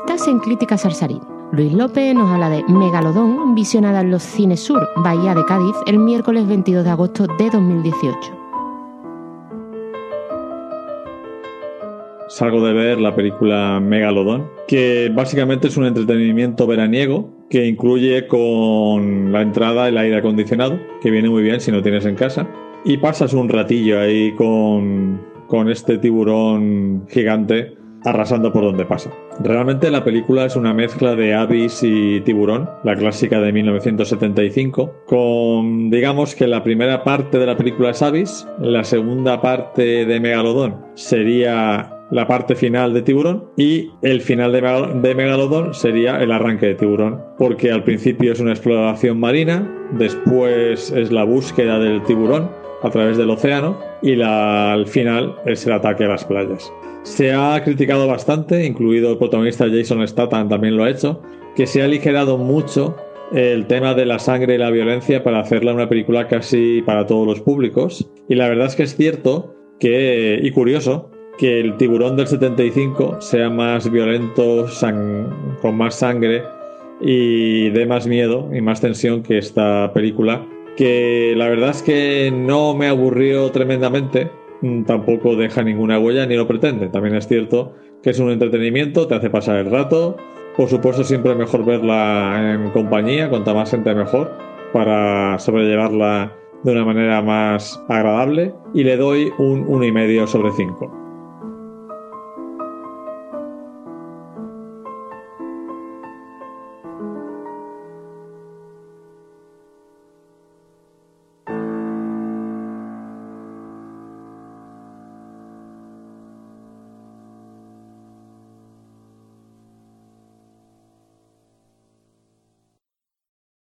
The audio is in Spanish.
Estás en Crítica Sarsarín. Luis López nos habla de Megalodón, visionada en los Cines Sur, Bahía de Cádiz, el miércoles 22 de agosto de 2018. Salgo de ver la película Megalodón, que básicamente es un entretenimiento veraniego que incluye con la entrada el aire acondicionado, que viene muy bien si no tienes en casa, y pasas un ratillo ahí con, con este tiburón gigante arrasando por donde pasa. Realmente la película es una mezcla de Abyss y Tiburón, la clásica de 1975, con digamos que la primera parte de la película es Abyss, la segunda parte de Megalodón sería la parte final de Tiburón y el final de, Megalodón sería el arranque de Tiburón, porque al principio es una exploración marina, después es la búsqueda del tiburón a través del océano y al final es el ataque a las playas. Se ha criticado bastante, incluido el protagonista Jason Statham también lo ha hecho, que se ha aligerado mucho el tema de la sangre y la violencia para hacerla una película casi para todos los públicos. Y la verdad es que es cierto que, y curioso, que el tiburón del 75 sea más violento, con más sangre y dé más miedo y más tensión que esta película, que la verdad es que no me aburrió tremendamente, mm, tampoco deja ninguna huella ni lo pretende. También es cierto que es un entretenimiento, te hace pasar el rato. Por supuesto, siempre mejor verla en compañía, cuanta más gente mejor, para sobrellevarla de una manera más agradable. Y le doy un 1,5 sobre 5.